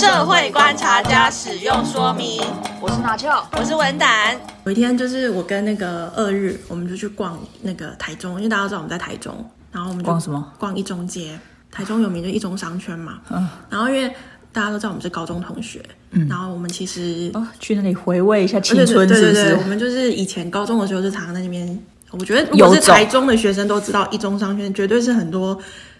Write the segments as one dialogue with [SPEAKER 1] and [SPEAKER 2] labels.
[SPEAKER 1] 社会观察家使用说明。
[SPEAKER 2] 我是拿翘，
[SPEAKER 1] 我是文胆。
[SPEAKER 3] 有一天，就是我跟那个二日，我们就去逛那个台中，因为大家都知道我们在台中，然后我们就
[SPEAKER 2] 逛什么？
[SPEAKER 3] 逛一中街。台中有名的一中商圈嘛。嗯。然后因为大家都知道我们是高中同学，嗯，然后我们其实
[SPEAKER 2] 哦去那里回味一下青春，是不是？
[SPEAKER 3] 对对对对，我们就是以前高中的时候就常常在那边。我觉得如果是台中的学生都知道一中商圈绝对是很多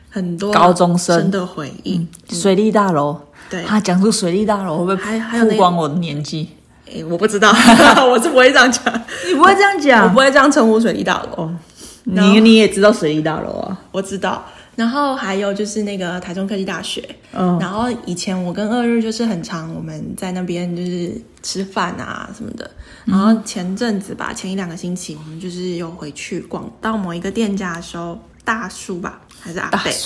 [SPEAKER 3] 很多
[SPEAKER 2] 高中生
[SPEAKER 3] 的回忆。
[SPEAKER 2] 水利大楼。
[SPEAKER 3] 对，
[SPEAKER 2] 他讲出水利大楼会不会
[SPEAKER 3] 还还有
[SPEAKER 2] 曝光我的年纪？
[SPEAKER 3] 哎，我不知道，我是不会这样讲。
[SPEAKER 2] 你不会这样讲，
[SPEAKER 3] 我不会这样称呼水利大楼。
[SPEAKER 2] 哦，你你也知道水利大楼啊？
[SPEAKER 3] 我知道。然后还有就是那个台中科技大学。嗯。然后以前我跟二日就是很常我们在那边就是吃饭啊什么的。然后前阵子吧，前一两个星期我们就是有回去逛到某一个店家的时候，大叔吧。还是阿贝，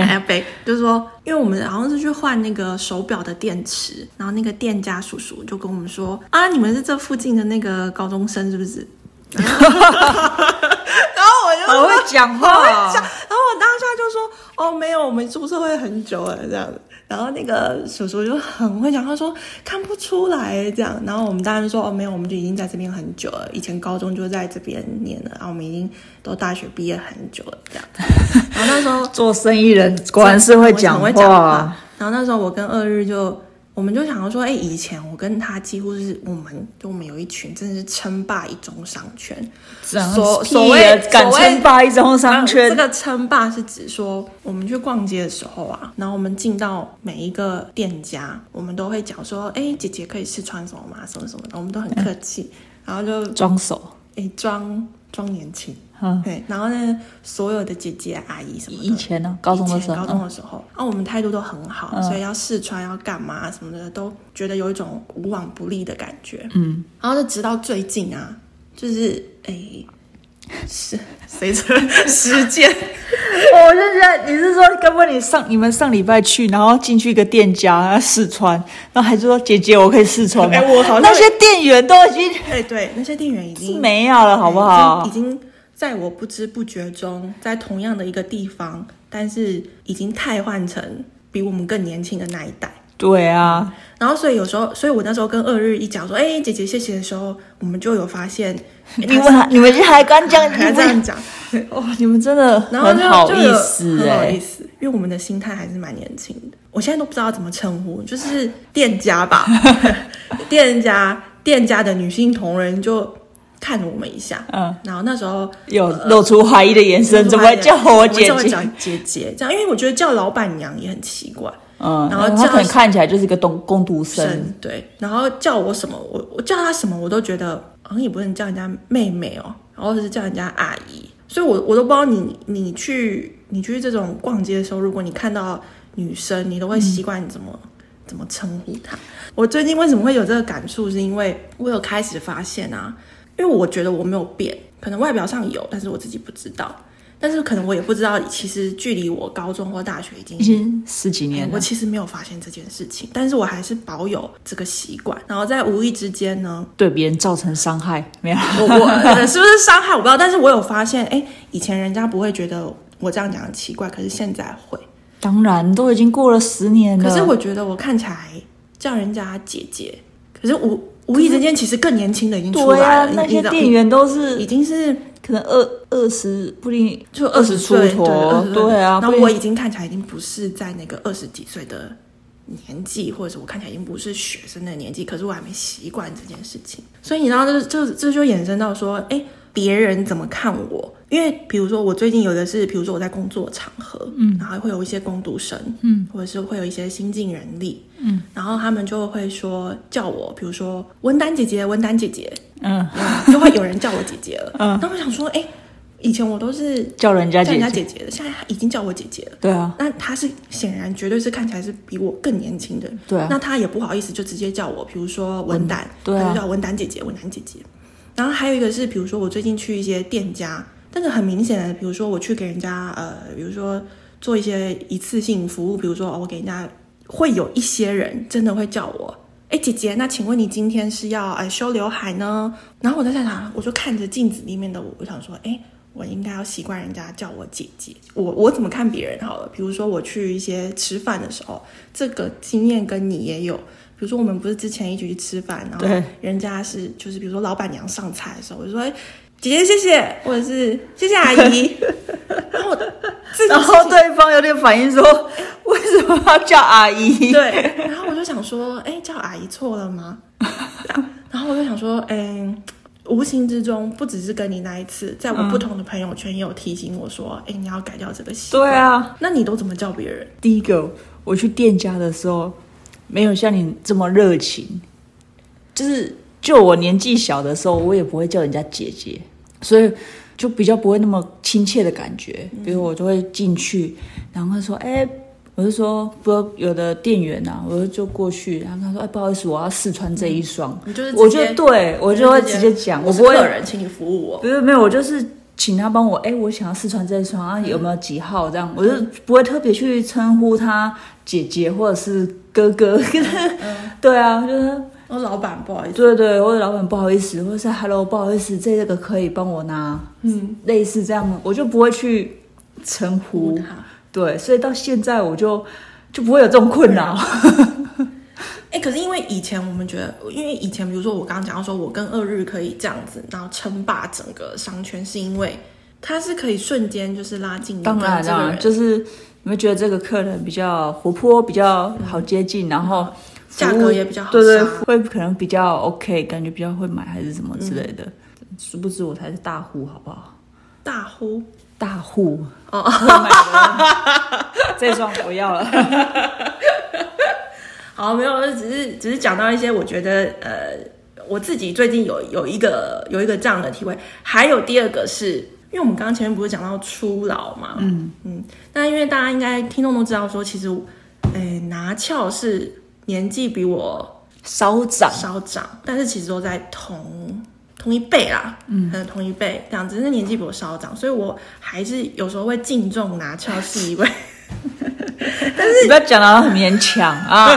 [SPEAKER 3] 阿贝就是说，因为我们好像是去换那个手表的电池，然后那个店家叔叔就跟我们说啊，你们是这附近的那个高中生是不是？然后我就
[SPEAKER 2] 好
[SPEAKER 3] 会讲话，然后我当下就说哦，没有，我们出社会很久了这样子。然后那个叔叔就很会讲，他说看不出来这样。然后我们当然说哦，没有，我们就已经在这边很久了，以前高中就在这边念了，然后我们已经都大学毕业很久了这样。然后那时候
[SPEAKER 2] 做生意人果然是会讲话，话。
[SPEAKER 3] 然后那时候我跟二日就。我们就想要说，哎，以前我跟他几乎是我们，就我们有一群真的是称霸一中商圈。
[SPEAKER 2] 所所谓敢称霸一中商圈，
[SPEAKER 3] 这个称霸是指说，我们去逛街的时候啊，然后我们进到每一个店家，我们都会讲说，哎，姐姐可以试穿什么吗？什么什么的，我们都很客气，然后就
[SPEAKER 2] 装熟，
[SPEAKER 3] 哎，装装年轻。嗯，对，然后呢，所有的姐姐阿姨什么的，
[SPEAKER 2] 以前呢，高中的时候，
[SPEAKER 3] 高中的时候，啊、我们态度都很好，嗯、所以要试穿要干嘛什么的，都觉得有一种无往不利的感觉。嗯，然后就直到最近啊，就是哎，是 随着时间，
[SPEAKER 2] 我就觉得你是说，根本你上你们上礼拜去，然后进去一个店家要试穿，然后还是说姐姐我可以试穿吗？哎，我好像那些店员都已经，
[SPEAKER 3] 哎，对，那些店员已经
[SPEAKER 2] 没有了，好不好？
[SPEAKER 3] 已经。已经在我不知不觉中，在同样的一个地方，但是已经汰换成比我们更年轻的那一代。
[SPEAKER 2] 对啊，
[SPEAKER 3] 然后所以有时候，所以我那时候跟二日一讲说：“哎，姐姐谢谢”的时候，我们就有发现，
[SPEAKER 2] 你们你们还敢讲，
[SPEAKER 3] 还这样讲，
[SPEAKER 2] 哦，你们真的很好意思，
[SPEAKER 3] 很好意思，因为我们的心态还是蛮年轻的。我现在都不知道怎么称呼，就是店家吧，店家店家的女性同仁就。看了我们一下，嗯，然后那时候
[SPEAKER 2] 有露出怀疑的眼神，怎么会叫我姐姐？
[SPEAKER 3] 叫姐姐这样，因为我觉得叫老板娘也很奇怪，
[SPEAKER 2] 嗯，然后他可能看起来就是一个工工读生，
[SPEAKER 3] 对，然后叫我什么，我我叫他什么，我都觉得好像也不能叫人家妹妹哦，然后是叫人家阿姨，所以我我都不知道你你去你去这种逛街的时候，如果你看到女生，你都会习惯怎么、嗯、怎么称呼她。我最近为什么会有这个感触，是因为我有开始发现啊。因为我觉得我没有变，可能外表上有，但是我自己不知道。但是可能我也不知道，其实距离我高中或大学已经
[SPEAKER 2] 已经十几年了。
[SPEAKER 3] 我其实没有发现这件事情，但是我还是保有这个习惯。然后在无意之间呢，
[SPEAKER 2] 对别人造成伤害，没有？
[SPEAKER 3] 我我是不是伤害我不知道，但是我有发现，哎，以前人家不会觉得我这样讲很奇怪，可是现在会。
[SPEAKER 2] 当然，都已经过了十年了。
[SPEAKER 3] 可是我觉得我看起来叫人家姐姐，可是我。无意之间，其实更年轻的已经出来了。
[SPEAKER 2] 啊、那些店员都是
[SPEAKER 3] 已经是
[SPEAKER 2] 可能二二十，不定
[SPEAKER 3] 就二十出头。
[SPEAKER 2] 对啊，
[SPEAKER 3] 那我已经看起来已经不是在那个二十几岁的年纪，或者是我看起来已经不是学生的年纪。可是我还没习惯这件事情，所以你知道，这这这就衍生到说，哎。别人怎么看我？因为比如说，我最近有的是，比如说我在工作场合，嗯，然后会有一些工读生，嗯，或者是会有一些新进人力，嗯，然后他们就会说叫我，比如说文丹姐姐，文丹姐姐，嗯，就会有人叫我姐姐了，嗯，那我想说，哎，以前我都是
[SPEAKER 2] 叫人家叫人家
[SPEAKER 3] 姐姐的，现在已经叫我姐姐了，
[SPEAKER 2] 对啊，
[SPEAKER 3] 那他是显然绝对是看起来是比我更年轻的，
[SPEAKER 2] 对啊，
[SPEAKER 3] 那他也不好意思就直接叫我，比如说文丹，对啊，他就叫文丹姐姐，文丹姐姐。然后还有一个是，比如说我最近去一些店家，但是很明显的，比如说我去给人家呃，比如说做一些一次性服务，比如说我给人家，会有一些人真的会叫我，哎姐姐，那请问你今天是要哎修刘海呢？然后我在在哪？我就看着镜子里面的我，我想说，哎，我应该要习惯人家叫我姐姐。我我怎么看别人好了？比如说我去一些吃饭的时候，这个经验跟你也有。比如说我们不是之前一起去吃饭，然后人家是就是比如说老板娘上菜的时候，我就说哎姐姐谢谢，或者是谢谢阿姨。然后
[SPEAKER 2] 然后对方有点反应说为什么要叫阿姨？
[SPEAKER 3] 对，然后我就想说哎叫阿姨错了吗？然后我就想说哎。无形之中，不只是跟你那一次，在我不同的朋友圈也有提醒我说：“哎、嗯，你要改掉这个习惯。”
[SPEAKER 2] 对啊，
[SPEAKER 3] 那你都怎么叫别人？
[SPEAKER 2] 第一个，我去店家的时候，没有像你这么热情。就是就我年纪小的时候，我也不会叫人家姐姐，所以就比较不会那么亲切的感觉。比如我就会进去，然后说：“哎。”我就说，不，有的店员呐、啊，我就就过去，然后他说，哎，不好意思，我要试穿这一双。
[SPEAKER 3] 你就是，
[SPEAKER 2] 我就对我就会直接讲，我不会
[SPEAKER 3] 有人，请你服务我。
[SPEAKER 2] 不是没有，我就是请他帮我，哎，我想要试穿这一双，啊，有没有几号这样？我就不会特别去称呼他姐姐或者是哥哥。嗯、对啊，就是
[SPEAKER 3] 我老板不好意思。
[SPEAKER 2] 对对，或者老板不好意思，或者是 Hello 不好意思，这个可以帮我拿。嗯，类似这样，我就不会去称呼他。对，所以到现在我就就不会有这种困扰。
[SPEAKER 3] 哎、欸，可是因为以前我们觉得，因为以前比如说我刚刚讲到说，我跟二日可以这样子，然后称霸整个商圈，是因为他是可以瞬间就是拉近。
[SPEAKER 2] 当然啦，就是你们觉得这个客人比较活泼，比较好接近，嗯、然后
[SPEAKER 3] 价格也比较好，
[SPEAKER 2] 对对，会可能比较 OK，感觉比较会买还是什么之类的。嗯、殊不知我才是大户，好不好？
[SPEAKER 3] 大户。
[SPEAKER 2] 大户哦，这双不要了。
[SPEAKER 3] 好，没有，只是只是讲到一些，我觉得呃，我自己最近有有一个有一个这样的体会。还有第二个是，因为我们刚刚前面不是讲到初老嘛，嗯嗯，那因为大家应该听众都知道说，其实，哎、欸，拿翘是年纪比我
[SPEAKER 2] 稍长
[SPEAKER 3] 稍长，但是其实都在同。同一辈啦，嗯，同一辈这样子，是年纪比我稍长，所以我还是有时候会敬重拿翘是一位。
[SPEAKER 2] 但是你不要讲得很勉强啊，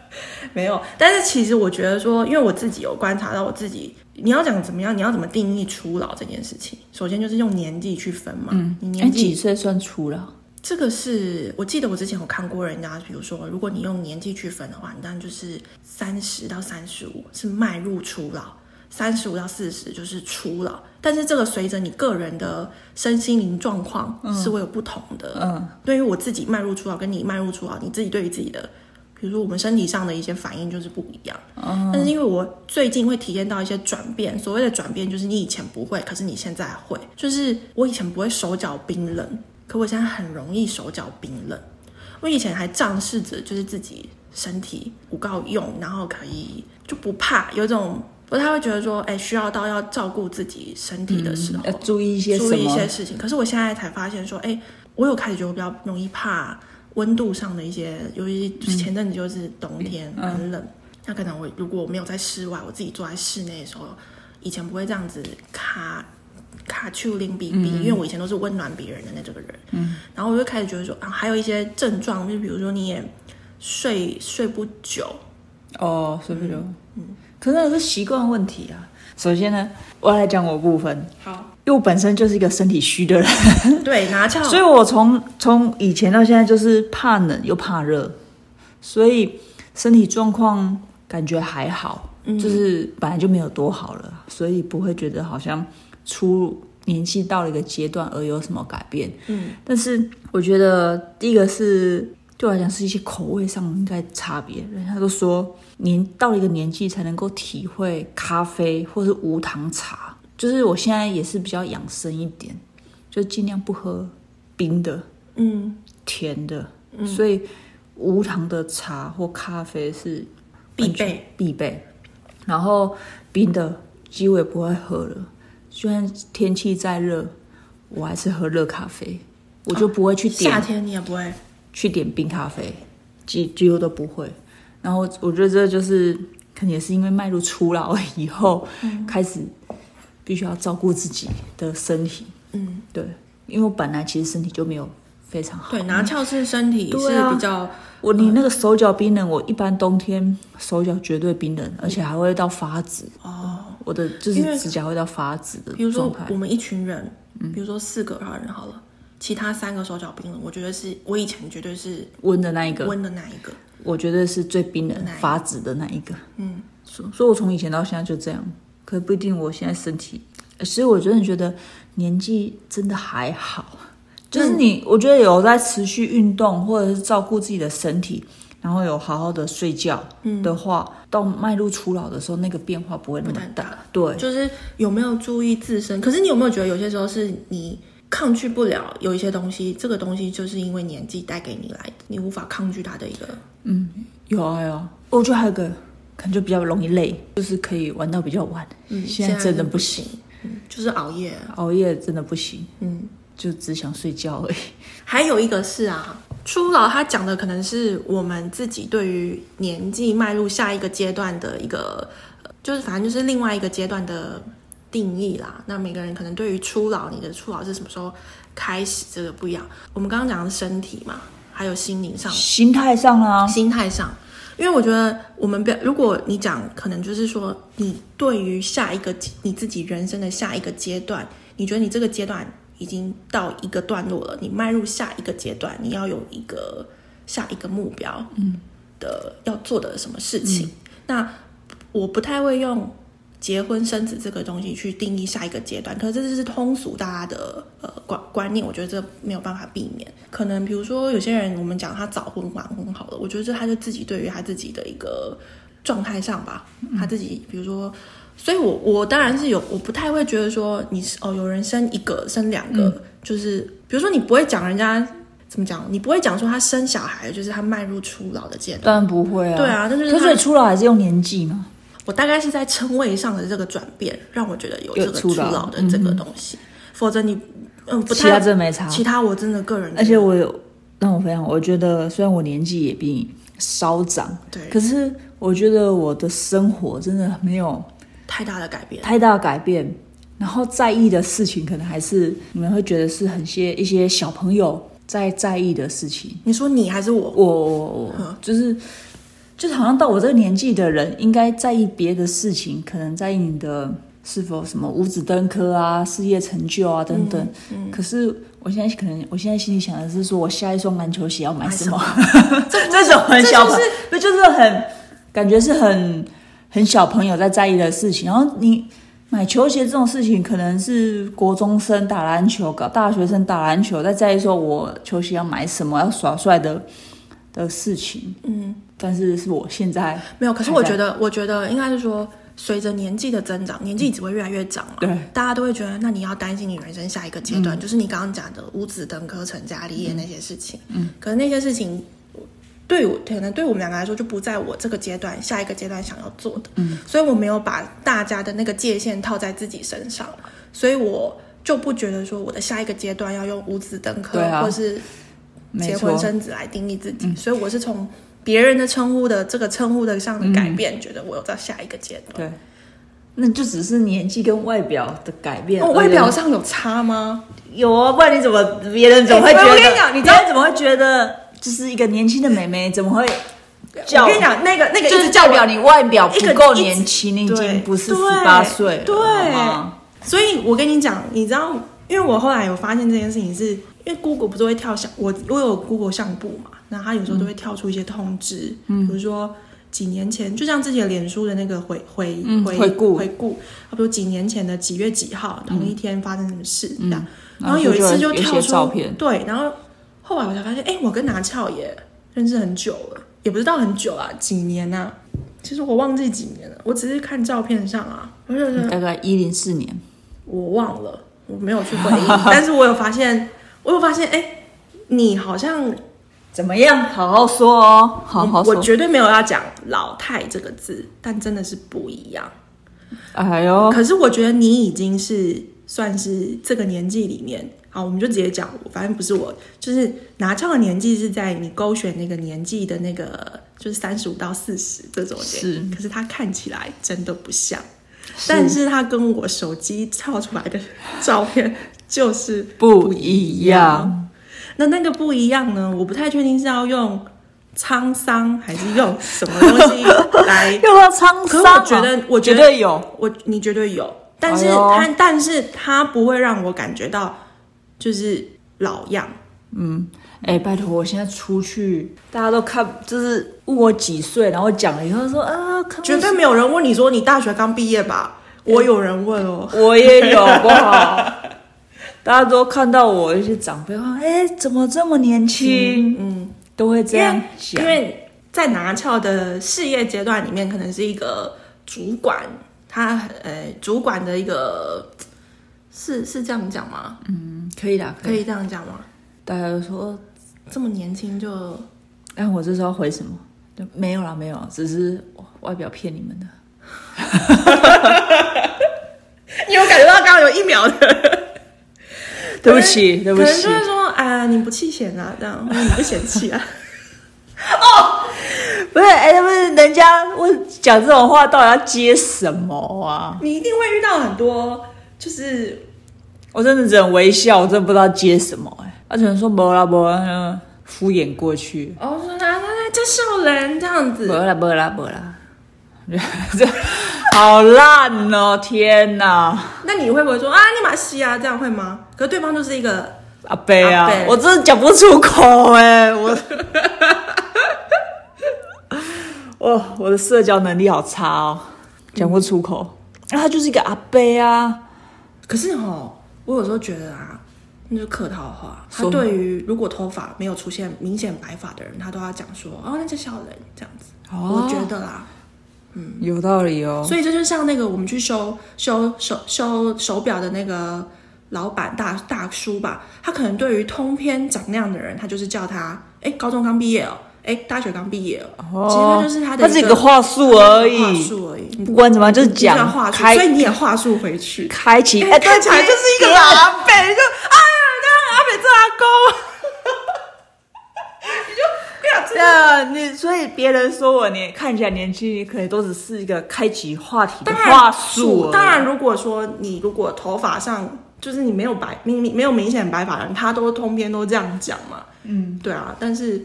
[SPEAKER 3] 没有。但是其实我觉得说，因为我自己有观察到我自己，你要讲怎么样，你要怎么定义初老这件事情，首先就是用年纪去分嘛。嗯，你年纪
[SPEAKER 2] 几岁算初老？
[SPEAKER 3] 这个是我记得我之前有看过人家，比如说，如果你用年纪去分的话，当然就是三十到三十五是迈入初老。三十五到四十就是初老，但是这个随着你个人的身心灵状况是会有不同的。嗯，对于我自己迈入初老，跟你迈入初老，你自己对于自己的，比如说我们身体上的一些反应就是不一样。嗯，但是因为我最近会体验到一些转变，所谓的转变就是你以前不会，可是你现在会。就是我以前不会手脚冰冷，可我现在很容易手脚冰冷。我以前还仗势着就是自己身体不够用，然后可以就不怕，有种。不太会觉得说，哎，需要到要照顾自己身体的时候，
[SPEAKER 2] 嗯、要注意一些
[SPEAKER 3] 注意一些事情。可是我现在才发现说，哎，我有开始觉得我比较容易怕温度上的一些，尤其前阵子就是冬天、嗯、很冷，那可能我如果我没有在室外，我自己坐在室内的时候，以前不会这样子卡卡丘林比比，因为我以前都是温暖别人的那这个人。嗯，然后我就开始觉得说，啊，还有一些症状，就比如说你也睡睡不久，
[SPEAKER 2] 哦，睡不久，嗯。嗯可是那是习惯问题啊。首先呢，我要来讲我部分。好，因为我本身就是一个身体虚的人。
[SPEAKER 3] 对，拿翘。
[SPEAKER 2] 所以我从从以前到现在就是怕冷又怕热，所以身体状况感觉还好，嗯、就是本来就没有多好了，所以不会觉得好像出年纪到了一个阶段而有什么改变。嗯，但是我觉得第一个是。对我来讲是一些口味上应该差别，人家都说年到了一个年纪才能够体会咖啡或是无糖茶，就是我现在也是比较养生一点，就尽量不喝冰的，嗯，甜的，嗯，所以无糖的茶或咖啡是
[SPEAKER 3] 必备
[SPEAKER 2] 必备，然后冰的几乎也不会喝了，就算天气再热，我还是喝热咖啡，我就不会去点，
[SPEAKER 3] 哦，夏天你也不会。
[SPEAKER 2] 去点冰咖啡，几几乎都不会。然后我觉得这就是可能也是因为迈入初老以后，嗯、开始必须要照顾自己的身体。嗯，对，因为我本来其实身体就没有非常好。
[SPEAKER 3] 对，拿翘是身体是比较、啊、
[SPEAKER 2] 我你那个手脚冰冷，我一般冬天手脚绝对冰冷，而且还会到发紫。哦，我的就是指甲会到发紫的。
[SPEAKER 3] 比如说我们一群人。嗯，比如说四个人好了，其他三个手脚冰冷，我觉得是我以前绝对是
[SPEAKER 2] 温的那一个，
[SPEAKER 3] 温的那一个，
[SPEAKER 2] 我觉得是最冰冷、发紫的那一个。嗯，所所以，我从以前到现在就这样，可不一定我现在身体。所以，我真的觉得年纪真的还好，就是你，我觉得有在持续运动或者是照顾自己的身体。然后有好好的睡觉的话，嗯、到迈入初老的时候，那个变化不会那么大。大对，
[SPEAKER 3] 就是有没有注意自身？可是你有没有觉得有些时候是你抗拒不了有一些东西？这个东西就是因为年纪带给你来的，你无法抗拒它的一个。
[SPEAKER 2] 嗯，有啊有啊。我觉得还有个可能就比较容易累，就是可以玩到比较晚。嗯，现在真的不行，
[SPEAKER 3] 嗯，就是熬夜，
[SPEAKER 2] 熬夜真的不行。嗯，就只想睡觉而已。
[SPEAKER 3] 还有一个是啊。初老，他讲的可能是我们自己对于年纪迈入下一个阶段的一个，就是反正就是另外一个阶段的定义啦。那每个人可能对于初老，你的初老是什么时候开始，这个不一样。我们刚刚讲的身体嘛，还有心灵上、
[SPEAKER 2] 心态上啊，
[SPEAKER 3] 心态上。因为我觉得我们不要，如果你讲，可能就是说，你对于下一个你自己人生的下一个阶段，你觉得你这个阶段。已经到一个段落了，你迈入下一个阶段，你要有一个下一个目标，嗯，的要做的什么事情？嗯、那我不太会用结婚生子这个东西去定义下一个阶段，可是这是通俗大家的呃观观念，我觉得这没有办法避免。可能比如说有些人，我们讲他早婚晚婚好了，我觉得这他就自己对于他自己的一个状态上吧，嗯、他自己比如说。所以我，我我当然是有，我不太会觉得说你是哦，有人生一个生两个，嗯、就是比如说你不会讲人家怎么讲，你不会讲说他生小孩就是他迈入初老的阶段，
[SPEAKER 2] 当然不会啊，
[SPEAKER 3] 对啊，但是
[SPEAKER 2] 他所以初老还是用年纪嘛。
[SPEAKER 3] 我大概是在称谓上的这个转变，让我觉得有这个初老的这个东西，嗯、否则你嗯不太
[SPEAKER 2] 其他真没差，
[SPEAKER 3] 其他我真的个人，
[SPEAKER 2] 而且我有让我非常，我觉得虽然我年纪也比你稍长，对，可是我觉得我的生活真的没有。
[SPEAKER 3] 太大的改变，
[SPEAKER 2] 太大的改变，然后在意的事情可能还是你们会觉得是很些一些小朋友在在意的事情。
[SPEAKER 3] 你说你还是我？
[SPEAKER 2] 我我我，呵就是就是好像到我这个年纪的人应该在意别的事情，可能在意你的是否什么五子登科啊、事业成就啊等等。嗯嗯、可是我现在可能我现在心里想的是说，我下一双篮球鞋要买什么？这 这种很小，就是不就是很感觉是很。很小朋友在在意的事情，然后你买球鞋这种事情，可能是国中生打篮球，搞大学生打篮球，在在意说我球鞋要买什么，要耍帅的的事情。嗯，但是是我现在
[SPEAKER 3] 没有。可是我觉得，我觉得应该是说，随着年纪的增长，年纪只会越来越长嘛。对，大家都会觉得，那你要担心你人生下一个阶段，嗯、就是你刚刚讲的五子登科、成家立业那些事情。嗯，可是那些事情。对我可能对我们两个来说就不在我这个阶段，下一个阶段想要做的，嗯，所以我没有把大家的那个界限套在自己身上，所以我就不觉得说我的下一个阶段要用五子登科，啊、或是结婚生子来定义自己，嗯、所以我是从别人的称呼的这个称呼的上的改变，嗯、觉得我有在下一个阶段。对，
[SPEAKER 2] 那就只是年纪跟外表的改变，
[SPEAKER 3] 哦、外表上有差吗？
[SPEAKER 2] 有啊，不然你怎么别人怎么会觉得？我跟你讲，你别人怎么会觉得？就是一个年轻的妹妹，怎么会？
[SPEAKER 3] 我跟你讲，那个那个
[SPEAKER 2] 就是代表你外表不够年轻，你已经不是十八岁了。
[SPEAKER 3] 对，所以我跟你讲，你知道，因为我后来有发现这件事情是，是因为 Google 不是会跳相，我我有 Google 相簿嘛，那它有时候都会跳出一些通知，嗯，比如说几年前，就像之前脸书的那个回回回回顾回顾，比如几年前的几月几号，同一天发生什么事这样，然后有一次就跳出照片，对，然后。后来我才发现，哎，我跟拿翘也认识很久了，也不知道很久啊，几年啊？其实我忘记几年了，我只是看照片上啊，我就
[SPEAKER 2] 大概一零四年，
[SPEAKER 3] 我忘了，我没有去回忆，但是我有发现，我有发现，哎，你好像
[SPEAKER 2] 怎么样？好好说哦，好好说，
[SPEAKER 3] 我绝对没有要讲“老太”这个字，但真的是不一样。
[SPEAKER 2] 哎呦，
[SPEAKER 3] 可是我觉得你已经是算是这个年纪里面。好，我们就直接讲，反正不是我，就是拿翘的年纪是在你勾选那个年纪的那个，就是三十五到四十这种年纪。是，可是他看起来真的不像，是但是他跟我手机照出来的照片就是不一样。那那个不一样呢？我不太确定是要用沧桑还是用什么东西来
[SPEAKER 2] 用到沧桑？
[SPEAKER 3] 可我觉得，我觉得
[SPEAKER 2] 绝对有，
[SPEAKER 3] 我你绝对有。但是他，但是他不会让我感觉到就是老样。
[SPEAKER 2] 嗯，哎、欸，拜托，我现在出去，大家都看，就是问我几岁，然后讲了以后说啊，
[SPEAKER 3] 绝对没有人问你说你大学刚毕业吧？我有人问哦，
[SPEAKER 2] 我也有，好不好？大家都看到我一些长辈话，哎、欸，怎么这么年轻？嗯，嗯都会这样讲，
[SPEAKER 3] 因为在拿翘的事业阶段里面，可能是一个主管。他呃，主管的一个是是这样讲吗？
[SPEAKER 2] 嗯，可以的，
[SPEAKER 3] 可以这样讲吗？
[SPEAKER 2] 大家都说
[SPEAKER 3] 这么年轻就……
[SPEAKER 2] 哎，我这时候回什么？没有啦，没有，只是外表骗你们的。
[SPEAKER 3] 你有感觉到刚刚有一秒的？
[SPEAKER 2] 对不起，对不起。
[SPEAKER 3] 可能就是说，啊，你不弃嫌啊，这样，你不嫌弃啊？哦。
[SPEAKER 2] 不是，哎，不是，人家问讲这种话，到底要接什么啊？
[SPEAKER 3] 你一定会遇到很多，就是
[SPEAKER 2] 我真的只能微笑，我真的不知道接什么。哎，他只能说没啦没啦，敷衍过去。
[SPEAKER 3] 哦，说他他在叫笑人这样子，
[SPEAKER 2] 没啦没啦没啦，这好烂哦！天哪！
[SPEAKER 3] 那你会不会说啊，你马西啊？这样会吗？可是对方就是一个
[SPEAKER 2] 阿贝啊，我真的讲不出口哎，我。哦，我的社交能力好差哦，讲不出口。那、嗯啊、他就是一个阿伯啊。
[SPEAKER 3] 可是哦，我有时候觉得啊，那是客套话。他对于如果头发没有出现明显白发的人，他都要讲说哦，那是小人这样子。哦、我觉得啦，嗯，
[SPEAKER 2] 有道理哦。
[SPEAKER 3] 所以这就像那个我们去修修手修手表的那个老板大大叔吧，他可能对于通篇长那样的人，他就是叫他哎，高中刚毕业哦。哎，大学刚毕业了，哦、其实就是他的，
[SPEAKER 2] 他是一个话术而已，
[SPEAKER 3] 话术而已。不
[SPEAKER 2] 管怎么样，就是讲
[SPEAKER 3] 话术，
[SPEAKER 2] 开
[SPEAKER 3] 所以你也话术回去，
[SPEAKER 2] 开启。哎，
[SPEAKER 3] 看起来就是一个阿北，就哎呀，刚刚阿北做阿公，你就不要这样。
[SPEAKER 2] 你所以别人说我你看起来年轻，你可能都只是一个开启话题的话术。
[SPEAKER 3] 当然，如果说你如果头发上就是你没有白明明没有明显白发人，他都通篇都这样讲嘛。嗯，对啊，但是。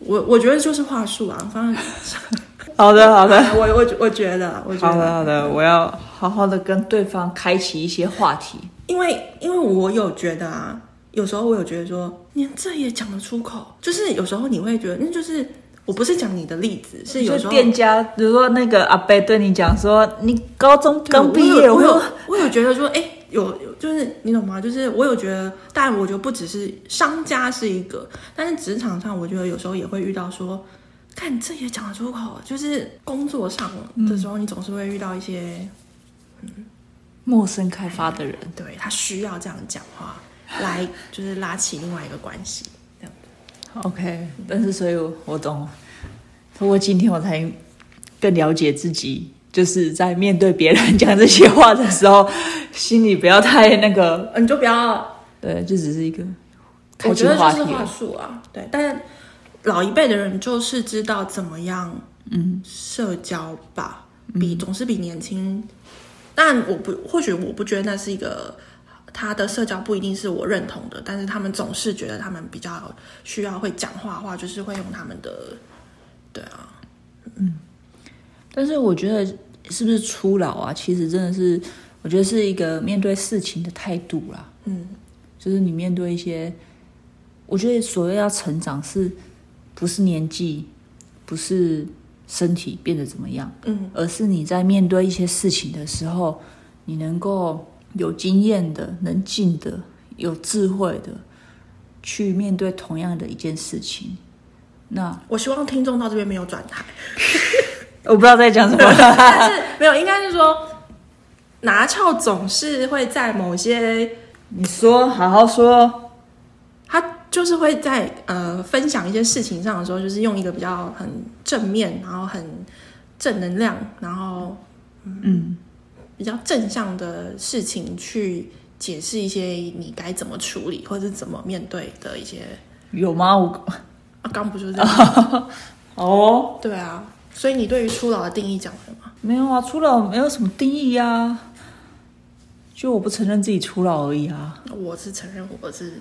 [SPEAKER 3] 我我觉得就是话术啊，反正。
[SPEAKER 2] 好 的好的，
[SPEAKER 3] 我我我觉得，我觉得。
[SPEAKER 2] 好的好的，我要好好的跟对方开启一些话题，
[SPEAKER 3] 因为因为我有觉得啊，有时候我有觉得说，连这也讲得出口，就是有时候你会觉得，那就是我不是讲你的例子，是有时候
[SPEAKER 2] 店家，比如说那个阿伯对你讲说，你高中刚毕业，
[SPEAKER 3] 我有我有，觉得说，哎。有有有，就是你懂吗？就是我有觉得，但我觉得不只是商家是一个，但是职场上，我觉得有时候也会遇到说，看这也讲得出口，就是工作上的时候，你总是会遇到一些嗯
[SPEAKER 2] 陌生开发的人，
[SPEAKER 3] 对他需要这样讲话来，就是拉起另外一个关系，这样子。
[SPEAKER 2] OK，但是所以我，我懂，通过今天我才更了解自己。就是在面对别人讲这些话的时候，心里不要太那个，
[SPEAKER 3] 你就不要
[SPEAKER 2] 对，就只是一个
[SPEAKER 3] 开启话题，我觉得就是话术啊，对。但老一辈的人就是知道怎么样，嗯，社交吧，嗯、比总是比年轻。但我不，或许我不觉得那是一个他的社交不一定是我认同的，但是他们总是觉得他们比较需要会讲话的话，就是会用他们的，对啊，嗯。
[SPEAKER 2] 但是我觉得，是不是初老啊？其实真的是，我觉得是一个面对事情的态度啦。嗯，就是你面对一些，我觉得所谓要成长，是不是年纪，不是身体变得怎么样，嗯，而是你在面对一些事情的时候，你能够有经验的、能进的、有智慧的去面对同样的一件事情。那
[SPEAKER 3] 我希望听众到这边没有转台。
[SPEAKER 2] 我不知道在讲什么，
[SPEAKER 3] 但是没有，应该是说拿翘总是会在某些，
[SPEAKER 2] 你说好好说，
[SPEAKER 3] 他就是会在呃分享一些事情上的时候，就是用一个比较很正面，然后很正能量，然后嗯，嗯比较正向的事情去解释一些你该怎么处理或者是怎么面对的一些，
[SPEAKER 2] 有吗？我
[SPEAKER 3] 啊，刚不就是这样？
[SPEAKER 2] 哦，
[SPEAKER 3] 对啊。所以你对于初老的定义讲了吗？
[SPEAKER 2] 没有啊，初老没有什么定义呀、啊，就我不承认自己初老而已啊。
[SPEAKER 3] 我是承认我是，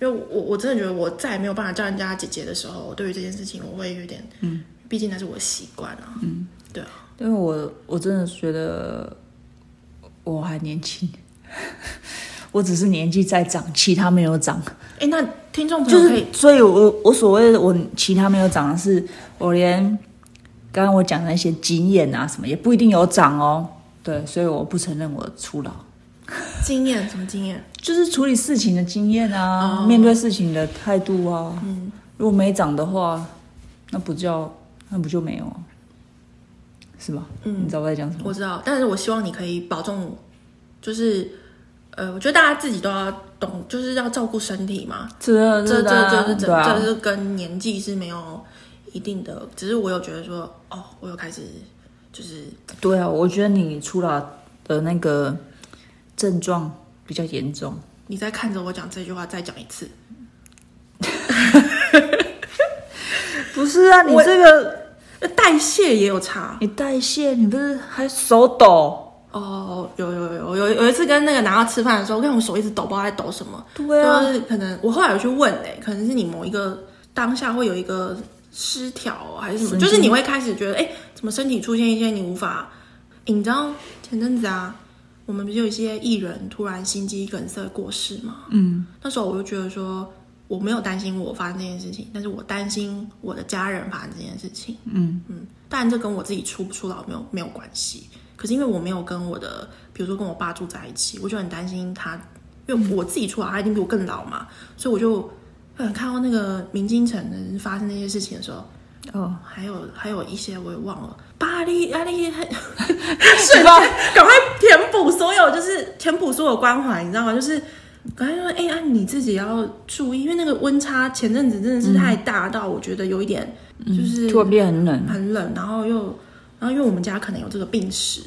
[SPEAKER 3] 因为我我真的觉得我再也没有办法叫人家姐姐的时候，我对于这件事情我会有点，嗯，毕竟那是我的习惯啊，嗯，对啊，
[SPEAKER 2] 因为我我真的觉得我还年轻，我只是年纪在长，其他没有长。
[SPEAKER 3] 哎，那听众朋友可以，
[SPEAKER 2] 就是、所以我我所谓的我其他没有长的是，我连刚刚我讲的那些经验啊什么也不一定有长哦。对，所以我不承认我初老。
[SPEAKER 3] 经验什么经验？
[SPEAKER 2] 就是处理事情的经验啊，哦、面对事情的态度啊。嗯，如果没长的话，那不叫那不就没有，是吧？嗯，你知道我在讲什么？
[SPEAKER 3] 我知道，但是我希望你可以保重，就是呃，我觉得大家自己都要懂，就是要照顾身体嘛。
[SPEAKER 2] 这这这这
[SPEAKER 3] 这这是跟年纪是没有一定的，只是我有觉得说，哦，我有开始。就是
[SPEAKER 2] 对啊，我觉得你出了的那个症状比较严重。
[SPEAKER 3] 你再看着我讲这句话，再讲一次。
[SPEAKER 2] 不是啊，你这个
[SPEAKER 3] 代谢也有差。
[SPEAKER 2] 你代谢，你不是还手抖？
[SPEAKER 3] 哦，有有有有有一次跟那个拿到吃饭的时候，我看我手一直抖，不知道在抖什么。
[SPEAKER 2] 对啊，
[SPEAKER 3] 就是可能我后来有去问哎、欸，可能是你某一个当下会有一个。失调还是什么？就是你会开始觉得，哎，怎么身体出现一些你无法？你知道前阵子啊，我们不是有一些艺人突然心肌梗塞过世吗？嗯，那时候我就觉得说，我没有担心我发生这件事情，但是我担心我的家人发生这件事情。嗯嗯，当然这跟我自己出不出老没有没有关系。可是因为我没有跟我的，比如说跟我爸住在一起，我就很担心他，因为我自己出老，他一定比我更老嘛，所以我就。嗯，看到那个明金城的发生那些事情的时候，哦，还有还有一些我也忘了，巴黎阿丽，是吧？赶快填补所有，就是填补所有关怀，你知道吗？就是赶快说，哎、欸、呀，啊、你自己要注意，因为那个温差前阵子真的是太大，到我觉得有一点，就是
[SPEAKER 2] 突然变很冷，
[SPEAKER 3] 很冷，然后又，然后因为我们家可能有这个病史，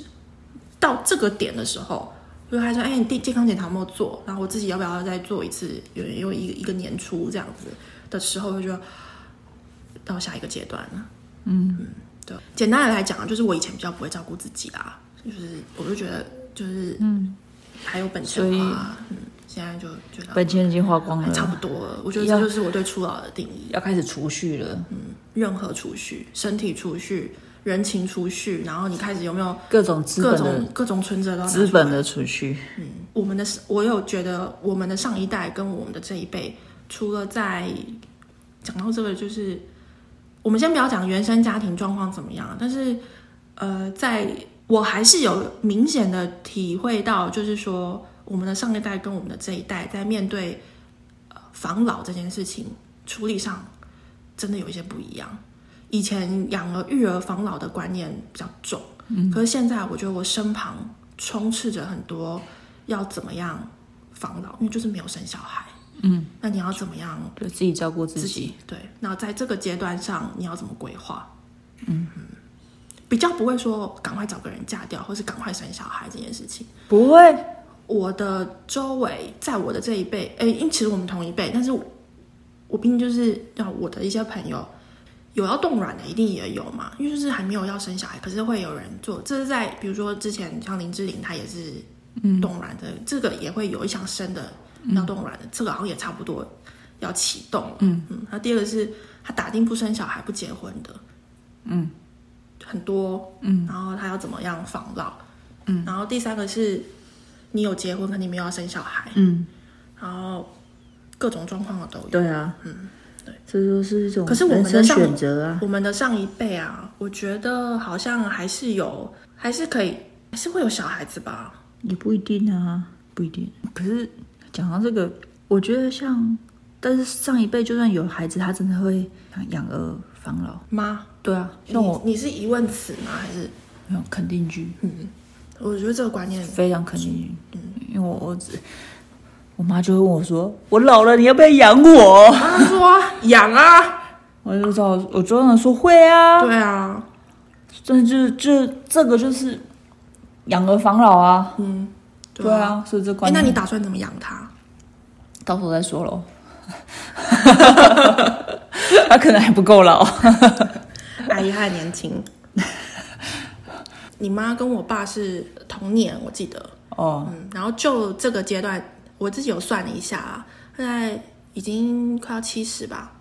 [SPEAKER 3] 到这个点的时候。就他说，哎，你健健康检查有没有做？然后我自己要不要再做一次？有有一个一个年初这样子的时候，就觉得到下一个阶段了。嗯嗯，对。简单的来讲，就是我以前比较不会照顾自己啊，就是我就觉得就是嗯，还有本钱啊，嗯，现在就觉得
[SPEAKER 2] 本钱已经花光了，
[SPEAKER 3] 差不多了。我觉得这就是我对初老的定义，
[SPEAKER 2] 要开始储蓄了。
[SPEAKER 3] 嗯，任何储蓄，身体储蓄。人情储蓄，然后你开始有没有
[SPEAKER 2] 各种资本
[SPEAKER 3] 各种各种存折都
[SPEAKER 2] 资本的储蓄？
[SPEAKER 3] 嗯，我们的我有觉得我们的上一代跟我们的这一辈，除了在讲到这个，就是我们先不要讲原生家庭状况怎么样，但是呃，在我还是有明显的体会到，就是说我们的上一代跟我们的这一代在面对呃防老这件事情处理上，真的有一些不一样。以前养儿育儿防老的观念比较重，嗯，可是现在我觉得我身旁充斥着很多要怎么样防老，因为就是没有生小孩，嗯，那你要怎么样
[SPEAKER 2] 就自己照顾自己？
[SPEAKER 3] 自己对，那在这个阶段上你要怎么规划？嗯嗯，比较不会说赶快找个人嫁掉，或是赶快生小孩这件事情，
[SPEAKER 2] 不会。
[SPEAKER 3] 我的周围，在我的这一辈，哎，因为其实我们同一辈，但是我，我毕竟就是要我的一些朋友。有要冻卵的，一定也有嘛，因为就是还没有要生小孩，可是会有人做。这是在比如说之前像林志玲，她也是冻卵的，嗯、这个也会有一想生的要冻卵的，嗯、这个好像也差不多要启动了。嗯嗯。那第二个是她打定不生小孩不结婚的，嗯，很多，嗯，然后她要怎么样防老，嗯，然后第三个是你有结婚，肯定没有要生小孩，嗯，然后各种状况的都有，
[SPEAKER 2] 对啊，嗯。这就是一种
[SPEAKER 3] 可是我们的上
[SPEAKER 2] 选择啊，
[SPEAKER 3] 我们的上一辈啊，我觉得好像还是有，还是可以，还是会有小孩子吧？
[SPEAKER 2] 也不一定啊，不一定。可是讲到这个，我觉得像，但是上一辈就算有孩子，他真的会养儿防老
[SPEAKER 3] 吗？
[SPEAKER 2] 对啊，像我，
[SPEAKER 3] 你，你是疑问词吗？还是
[SPEAKER 2] 没有肯定句？嗯，
[SPEAKER 3] 我觉得这个观念
[SPEAKER 2] 非常肯定。嗯，因为我我只。我妈就会问我说：“我老了，你要不要养我？”
[SPEAKER 3] 她说：“养啊！”
[SPEAKER 2] 我就知道，我就跟她说：“会啊。”
[SPEAKER 3] 对啊，
[SPEAKER 2] 这就就这个就是养儿防老啊。嗯，对啊，所以这观念。
[SPEAKER 3] 那你打算怎么养他？
[SPEAKER 2] 到时候再说喽。他可能还不够老，
[SPEAKER 3] 阿姨还年轻。你妈跟我爸是同年，我记得哦。嗯，然后就这个阶段。我自己有算了一下啊，现在已经快要七十吧，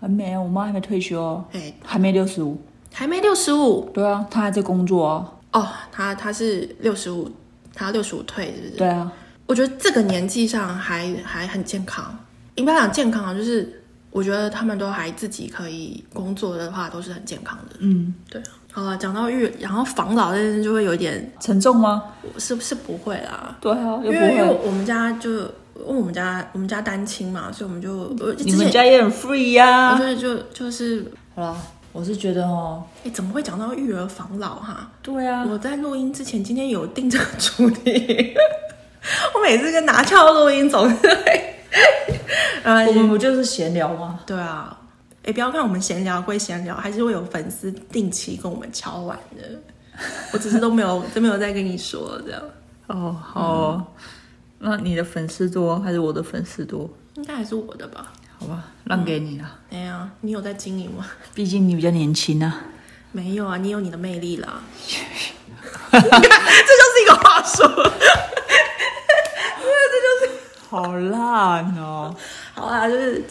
[SPEAKER 2] 还没，我妈还没退休哦，哎，还没六十五，
[SPEAKER 3] 还没六十五，
[SPEAKER 2] 对啊，她还在工作哦。
[SPEAKER 3] 哦，她她是六十五，她六十五退，是不是？
[SPEAKER 2] 对啊，
[SPEAKER 3] 我觉得这个年纪上还还很健康。应该讲健康啊，就是我觉得他们都还自己可以工作的话，都是很健康的。
[SPEAKER 2] 嗯，
[SPEAKER 3] 对。好了，讲到育，然后防老这件事就会有点
[SPEAKER 2] 沉重吗？
[SPEAKER 3] 是是不会啦。
[SPEAKER 2] 对啊。
[SPEAKER 3] 因为因为我们家就因为我们家我们家单亲嘛，所以我们就
[SPEAKER 2] 你们家也很 free 呀、啊。
[SPEAKER 3] 所以就就是
[SPEAKER 2] 好了。我是觉得哦，
[SPEAKER 3] 哎，怎么会讲到育儿防老哈？
[SPEAKER 2] 对啊，
[SPEAKER 3] 我在录音之前今天有定这个主题，我每次跟拿翘录音总是会，
[SPEAKER 2] 啊，我们不就是闲聊吗？
[SPEAKER 3] 对啊，哎，不要看我们闲聊归闲聊，还是会有粉丝定期跟我们敲碗的，我只是都没有都没有再跟你说这样。
[SPEAKER 2] 哦，好哦，嗯，那你的粉丝多还是我的粉丝多？
[SPEAKER 3] 应该还是我的吧。
[SPEAKER 2] 好吧，让给你了。
[SPEAKER 3] 哎呀，你有在经营吗？
[SPEAKER 2] 毕竟你比较年轻啊。
[SPEAKER 3] 没有啊，你有你的魅力啦。你 看这就是一个话术。这就是
[SPEAKER 2] 好烂哦。
[SPEAKER 3] 好啦，就是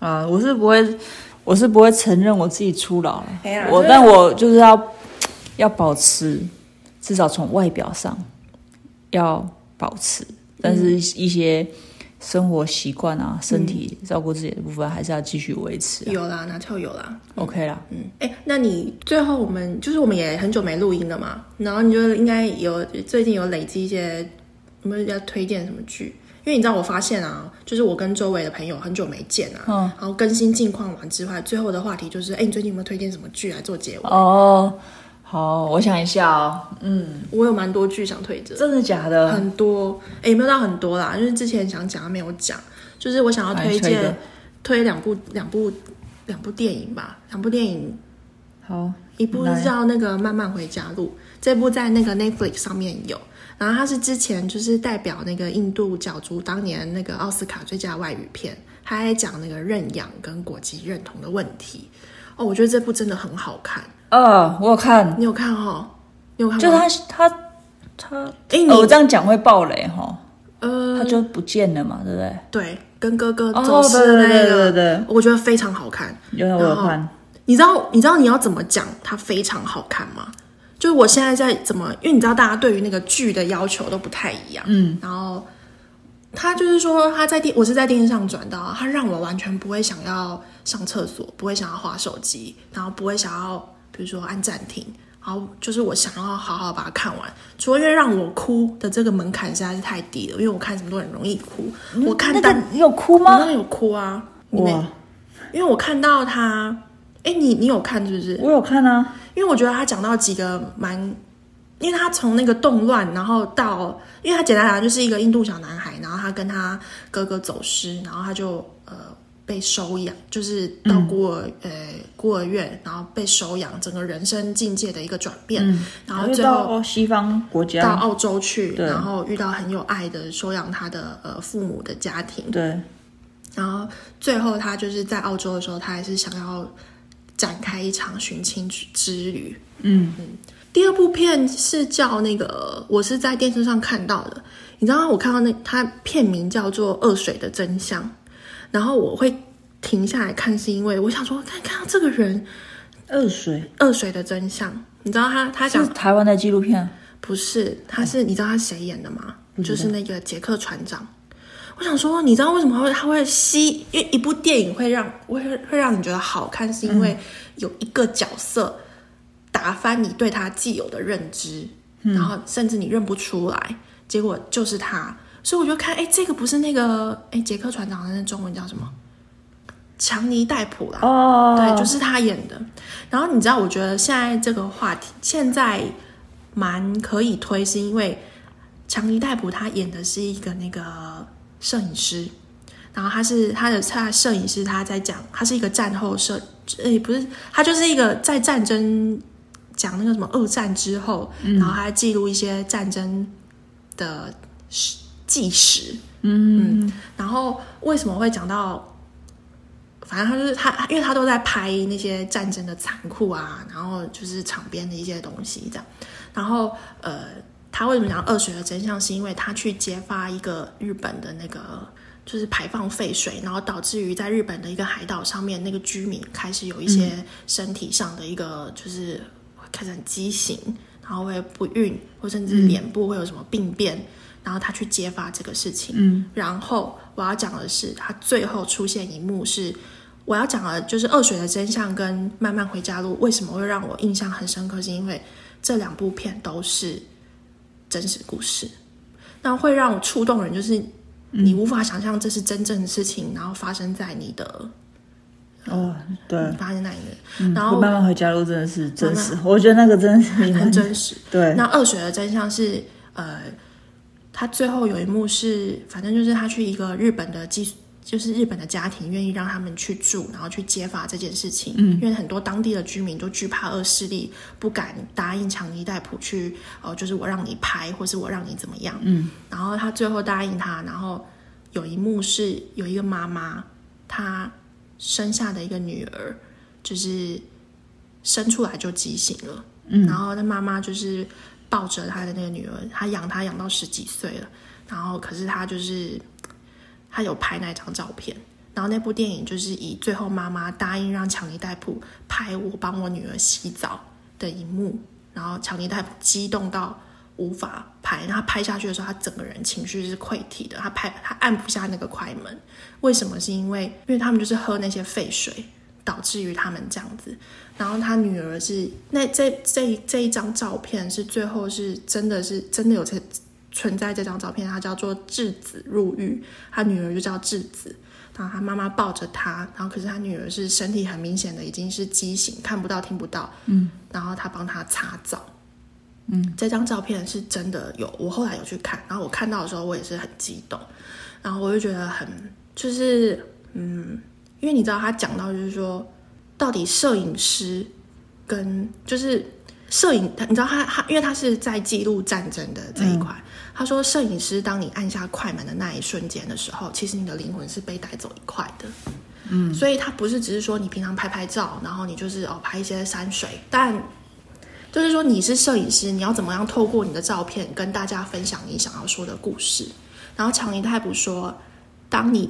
[SPEAKER 2] 啊，我是不会，我是不会承认我自己初老了。
[SPEAKER 3] 呀
[SPEAKER 2] 我，但我就是要要保持，至少从外表上要保持，但是一些。生活习惯啊，身体照顾自己的部分还是要继续维持、啊。
[SPEAKER 3] 有啦，拿翘有啦
[SPEAKER 2] ，OK 啦。
[SPEAKER 3] 嗯，哎、欸，那你最后我们就是我们也很久没录音了嘛，然后你就应该有最近有累积一些，有没有要推荐什么剧？因为你知道我发现啊，就是我跟周围的朋友很久没见啊，嗯，然后更新近况完之外，最后的话题就是，哎、欸，你最近有没有推荐什么剧来做结尾？
[SPEAKER 2] 哦。好，我想一下哦。嗯，
[SPEAKER 3] 我有蛮多剧想推荐，
[SPEAKER 2] 真的假的？
[SPEAKER 3] 很多，哎，也没有到很多啦，因为之前想讲没有讲，就是我想要推荐推两部两部两部电影吧，两部电影。
[SPEAKER 2] 好，
[SPEAKER 3] 一部是叫那个《慢慢回家路》，这部在那个 Netflix 上面有，然后他是之前就是代表那个印度角逐当年那个奥斯卡最佳外语片，他还讲那个认养跟国籍认同的问题。哦，我觉得这部真的很好看。
[SPEAKER 2] 呃，我有看，
[SPEAKER 3] 你有看哈？你有看？
[SPEAKER 2] 就他他他，哎，你我这样讲会爆雷哈？呃，他就不见了嘛，对不对？
[SPEAKER 3] 对，跟哥哥走失的那个，对对对，我觉得非常好看。
[SPEAKER 2] 有我有看。
[SPEAKER 3] 你知道你知道你要怎么讲它非常好看吗？就是我现在在怎么，因为你知道大家对于那个剧的要求都不太一样，嗯，然后他就是说他在电，我是在电视上转到，他让我完全不会想要上厕所，不会想要划手机，然后不会想要。比如说按暂停，然后就是我想要好好把它看完，除了因为让我哭的这个门槛实在是太低了，因为我看什么都很容易哭。嗯、我看到
[SPEAKER 2] 你有哭吗？
[SPEAKER 3] 我当然有哭啊！哇，因为我看到他，哎，你你有看是不是？
[SPEAKER 2] 我有看啊，
[SPEAKER 3] 因为我觉得他讲到几个蛮，因为他从那个动乱，然后到，因为他简单来讲就是一个印度小男孩，然后他跟他哥哥走失，然后他就呃。被收养，就是到孤儿、嗯、呃孤儿院，然后被收养，整个人生境界的一个转变。嗯、然后最后
[SPEAKER 2] 到西方国家，
[SPEAKER 3] 到澳洲去，然后遇到很有爱的收养他的呃父母的家庭。
[SPEAKER 2] 对，
[SPEAKER 3] 然后最后他就是在澳洲的时候，他还是想要展开一场寻亲之旅。嗯嗯。第二部片是叫那个，我是在电视上看到的。你知道我看到那他片名叫做《恶水的真相》。然后我会停下来看，是因为我想说，看看到这个人，
[SPEAKER 2] 恶水，
[SPEAKER 3] 恶水的真相。你知道他他讲
[SPEAKER 2] 台湾的纪录片？
[SPEAKER 3] 不是，他是你知道他谁演的吗？就是那个杰克船长。我想说，你知道为什么会他会吸？因为一部电影会让会会让你觉得好看，是因为有一个角色打翻你对他既有的认知，然后甚至你认不出来，结果就是他。所以我就看，哎，这个不是那个，哎，杰克船长的那中文叫什么？强尼戴普啦。哦，对，就是他演的。然后你知道，我觉得现在这个话题现在蛮可以推，是因为强尼戴普他演的是一个那个摄影师，然后他是他的他摄影师，他在讲，他是一个战后摄，哎，不是，他就是一个在战争讲那个什么二战之后，嗯、然后他记录一些战争的事。纪实，嗯，嗯，然后为什么会讲到？反正他就是他，因为他都在拍那些战争的残酷啊，然后就是场边的一些东西这样。然后呃，他为什么讲恶水的真相？是因为他去揭发一个日本的那个就是排放废水，然后导致于在日本的一个海岛上面，那个居民开始有一些身体上的一个就是开始很畸形。然后会不孕，或甚至脸部会有什么病变，嗯、然后他去揭发这个事情。
[SPEAKER 2] 嗯，
[SPEAKER 3] 然后我要讲的是，他最后出现一幕是我要讲的，就是《恶水的真相》跟《慢慢回家路》为什么会让我印象很深刻，是因为这两部片都是真实故事，那会让我触动人，就是你无法想象这是真正的事情，然后发生在你的。
[SPEAKER 2] 哦，对，
[SPEAKER 3] 发现那一个，
[SPEAKER 2] 嗯、
[SPEAKER 3] 然后
[SPEAKER 2] 慢慢回家路真的是真实，我觉得那个真的是
[SPEAKER 3] 很，真实。
[SPEAKER 2] 对，
[SPEAKER 3] 那二水的真相是，呃，他最后有一幕是，反正就是他去一个日本的寄，就是日本的家庭愿意让他们去住，然后去揭发这件事情。嗯，因为很多当地的居民都惧怕恶势力，不敢答应强尼戴普去，哦、呃，就是我让你拍，或是我让你怎么样。嗯，然后他最后答应他，然后有一幕是有一个妈妈，她。生下的一个女儿，就是生出来就畸形了。嗯，然后他妈妈就是抱着她的那个女儿，她养她养到十几岁了。然后，可是她就是他有拍那张照片。然后那部电影就是以最后妈妈答应让强尼戴普拍我帮我女儿洗澡的一幕。然后强尼戴普激动到无法拍，然后他拍下去的时候，他整个人情绪是溃体的。他拍他按不下那个快门。为什么？是因为因为他们就是喝那些废水，导致于他们这样子。然后他女儿是那这这这一张照片是最后是真的是真的有这存在这张照片，他叫做稚子入狱，他女儿就叫稚子。然后他妈妈抱着他，然后可是他女儿是身体很明显的已经是畸形，看不到听不到。嗯。然后他帮他擦澡。嗯。这张照片是真的有，我后来有去看，然后我看到的时候我也是很激动，然后我就觉得很。就是，嗯，因为你知道他讲到，就是说，到底摄影师跟就是摄影，你知道他他，因为他是在记录战争的这一块，嗯、他说，摄影师当你按下快门的那一瞬间的时候，其实你的灵魂是被带走一块的，嗯，所以他不是只是说你平常拍拍照，然后你就是哦拍一些山水，但就是说你是摄影师，你要怎么样透过你的照片跟大家分享你想要说的故事，然后强尼戴普说，当你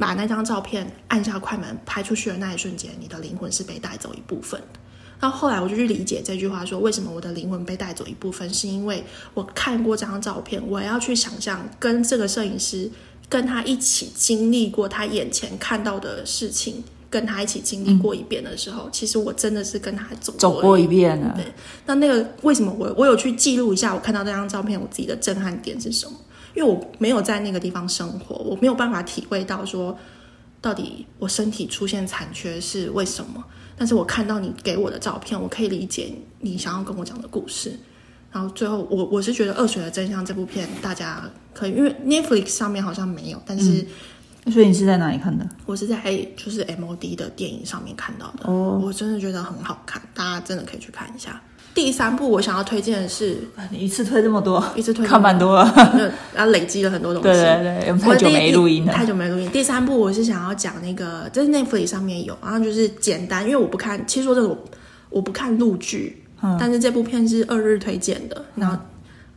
[SPEAKER 3] 把那张照片按下快门拍出去的那一瞬间，你的灵魂是被带走一部分的。然后后来我就去理解这句话，说为什么我的灵魂被带走一部分，是因为我看过这张照片，我要去想象跟这个摄影师跟他一起经历过他眼前看到的事情，跟他一起经历过一遍的时候，嗯、其实我真的是跟他走过
[SPEAKER 2] 走过一遍了。
[SPEAKER 3] 对，那那个为什么我我有去记录一下我看到那张照片，我自己的震撼点是什么？因为我没有在那个地方生活，我没有办法体会到说，到底我身体出现残缺是为什么。但是我看到你给我的照片，我可以理解你想要跟我讲的故事。然后最后，我我是觉得《恶水的真相》这部片大家可以，因为 Netflix 上面好像没有，但是，
[SPEAKER 2] 所以你是在哪里看的？
[SPEAKER 3] 我是在就是 MOD 的电影上面看到的。
[SPEAKER 2] 哦，
[SPEAKER 3] 我真的觉得很好看，大家真的可以去看一下。第三部我想要推荐的是，
[SPEAKER 2] 你一次推这么多，
[SPEAKER 3] 一次推
[SPEAKER 2] 看蛮多了，
[SPEAKER 3] 然后累积了很多东西。
[SPEAKER 2] 对对对，太久没录音了，
[SPEAKER 3] 太久没录音。第三部我是想要讲那个，就是 Netflix 上面有，然后就是简单，因为我不看，其实说这种我不看录剧，嗯、但是这部片是二日推荐的，然后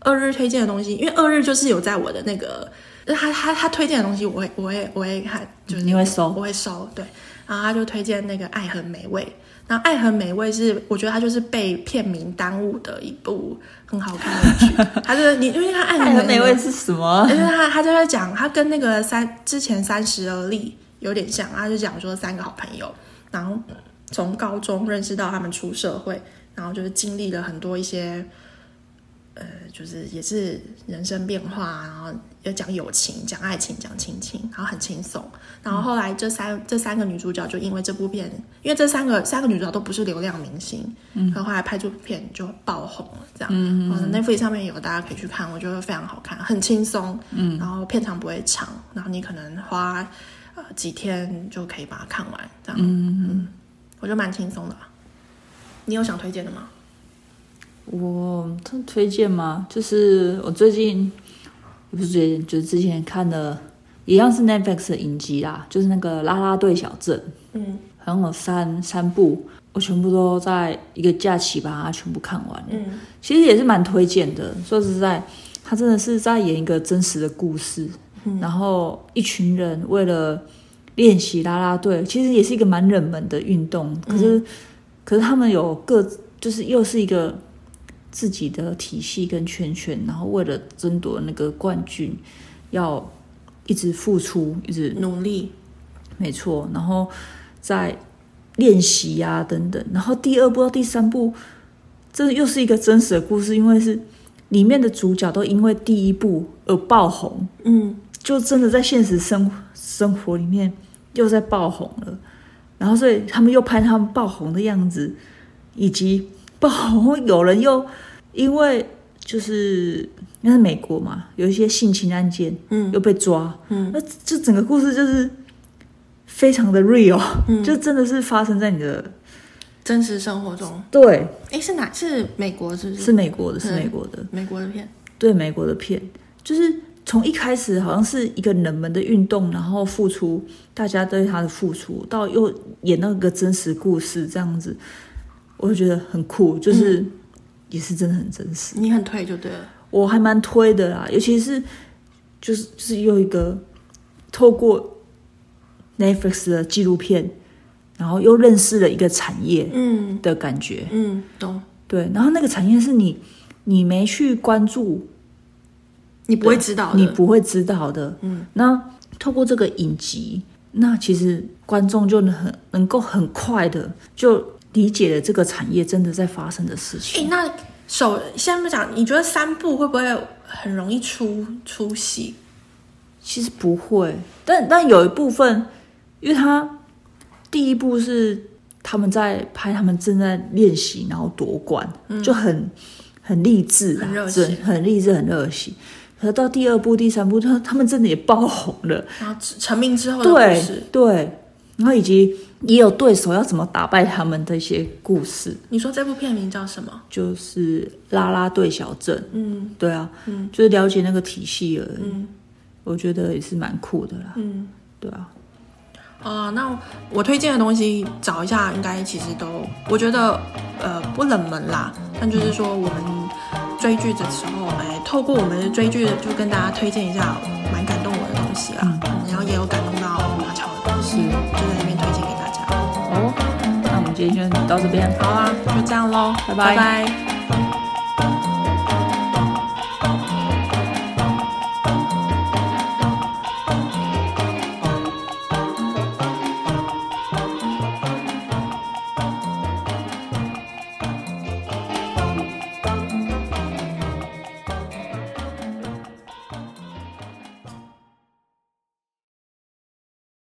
[SPEAKER 3] 二日推荐的东西，因为二日就是有在我的那个，他他他推荐的东西，我会我会我会看，就是、
[SPEAKER 2] 你会搜，
[SPEAKER 3] 我会搜，对，然后他就推荐那个《爱很美味》。然后《爱很美味》是我觉得他就是被片名耽误的一部很好看的剧。它是你，因为他《爱很美味》
[SPEAKER 2] 是什么？
[SPEAKER 3] 因为他他就在讲，他跟那个三之前三十而立有点像，他就讲说三个好朋友，然后从高中认识到他们出社会，然后就是经历了很多一些。呃，就是也是人生变化，然后要讲友情、讲爱情、讲亲情，然后很轻松。然后后来这三、嗯、这三个女主角就因为这部片，因为这三个三个女主角都不是流量明星，嗯，然后后来拍出片就爆红了，这样。嗯嗯。Netflix 上面有，大家可以去看，我觉得非常好看，很轻松，嗯，然后片长不会长，然后你可能花呃几天就可以把它看完，这样。嗯嗯。我觉得蛮轻松的。你有想推荐的吗？
[SPEAKER 2] 我他推荐吗？就是我最近不是最近，就是之前看的，一样是 Netflix 的影集啦，就是那个《啦啦队小镇》，嗯，好像有三三部，我全部都在一个假期把它全部看完。嗯，其实也是蛮推荐的。说实在，他真的是在演一个真实的故事，嗯，然后一群人为了练习啦啦队，其实也是一个蛮冷门的运动，可是，嗯，可是他们有各，就是又是一个。自己的体系跟圈圈，然后为了争夺那个冠军，要一直付出，一直
[SPEAKER 3] 努力，
[SPEAKER 2] 没错。然后在练习呀等等。然后第二部到第三部，这又是一个真实的故事，因为是里面的主角都因为第一部而爆红，
[SPEAKER 3] 嗯，
[SPEAKER 2] 就真的在现实生生活里面又在爆红了。然后所以他们又拍他们爆红的样子，以及爆红 有人又。因为就是因为美国嘛，有一些性侵案件，嗯，又被抓，嗯，那这整个故事就是非常的 real，嗯，就真的是发生在你的
[SPEAKER 3] 真实生活中。
[SPEAKER 2] 对，
[SPEAKER 3] 哎，是哪？是美国是不是？
[SPEAKER 2] 是美国的，是美国的，
[SPEAKER 3] 美国的片。
[SPEAKER 2] 对，美国的片，就是从一开始好像是一个冷门的运动，然后付出大家对他的付出，到又演那个真实故事这样子，我就觉得很酷，就是。嗯。也是真的很真实，
[SPEAKER 3] 你很推就对了，
[SPEAKER 2] 我还蛮推的啦，尤其是就是就是又一个透过 Netflix 的纪录片，然后又认识了一个产业，嗯。的感觉，
[SPEAKER 3] 嗯，懂，
[SPEAKER 2] 对，然后那个产业是你你没去关注，
[SPEAKER 3] 你不会知道的，
[SPEAKER 2] 你不会知道的，嗯，那透过这个影集，那其实观众就能很能够很快的就。理解了这个产业真的在发生的事情。
[SPEAKER 3] 哎，那首先不讲，你觉得三部会不会很容易出出戏？
[SPEAKER 2] 其实不会，但但有一部分，因为他第一部是他们在拍，他们正在练习，然后夺冠，嗯、就很很励志，
[SPEAKER 3] 很热血，
[SPEAKER 2] 很励志，很热血。可是到第二部、第三部，他他们真的也爆红了，
[SPEAKER 3] 然后成名之后的故事，
[SPEAKER 2] 对对，然后以及。也有对手要怎么打败他们的一些故事。
[SPEAKER 3] 你说这部片名叫什么？
[SPEAKER 2] 就是拉拉队小镇。嗯，对啊，嗯，就是了解那个体系而已。嗯，我觉得也是蛮酷的啦。嗯，对啊。
[SPEAKER 3] 啊、呃，那我推荐的东西找一下，应该其实都我觉得呃不冷门啦。但就是说我们追剧的时候，哎，透过我们的追剧，就跟大家推荐一下蛮感动我的东西啦。嗯，然后也有感动到马超的东西，就
[SPEAKER 2] 今天就到这边，
[SPEAKER 3] 好啦，就这样喽，拜拜。拜拜。